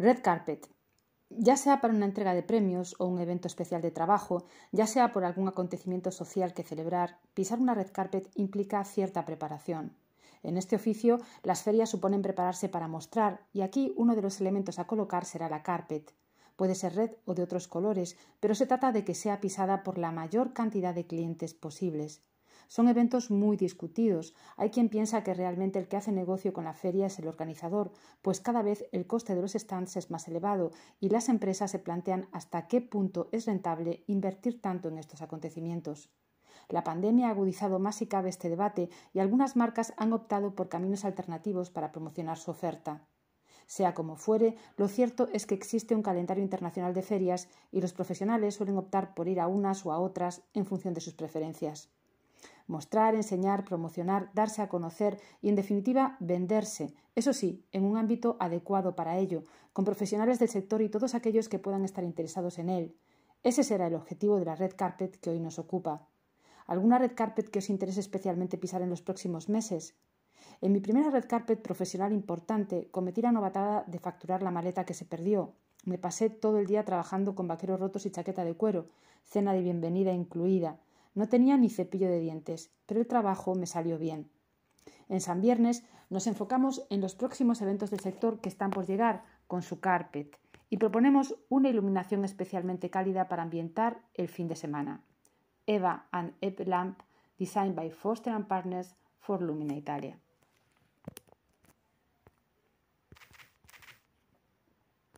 Red Carpet. Ya sea para una entrega de premios o un evento especial de trabajo, ya sea por algún acontecimiento social que celebrar, pisar una red carpet implica cierta preparación. En este oficio, las ferias suponen prepararse para mostrar, y aquí uno de los elementos a colocar será la carpet. Puede ser red o de otros colores, pero se trata de que sea pisada por la mayor cantidad de clientes posibles. Son eventos muy discutidos. Hay quien piensa que realmente el que hace negocio con la feria es el organizador, pues cada vez el coste de los stands es más elevado y las empresas se plantean hasta qué punto es rentable invertir tanto en estos acontecimientos. La pandemia ha agudizado más si cabe este debate y algunas marcas han optado por caminos alternativos para promocionar su oferta. Sea como fuere, lo cierto es que existe un calendario internacional de ferias y los profesionales suelen optar por ir a unas o a otras en función de sus preferencias mostrar, enseñar, promocionar, darse a conocer y, en definitiva, venderse, eso sí, en un ámbito adecuado para ello, con profesionales del sector y todos aquellos que puedan estar interesados en él. Ese será el objetivo de la red carpet que hoy nos ocupa. ¿Alguna red carpet que os interese especialmente pisar en los próximos meses? En mi primera red carpet profesional importante cometí la novatada de facturar la maleta que se perdió. Me pasé todo el día trabajando con vaqueros rotos y chaqueta de cuero, cena de bienvenida incluida. No tenía ni cepillo de dientes, pero el trabajo me salió bien. En San Viernes nos enfocamos en los próximos eventos del sector que están por llegar con su carpet y proponemos una iluminación especialmente cálida para ambientar el fin de semana. Eva and Ep Lamp, designed by Foster and Partners for Lumina Italia.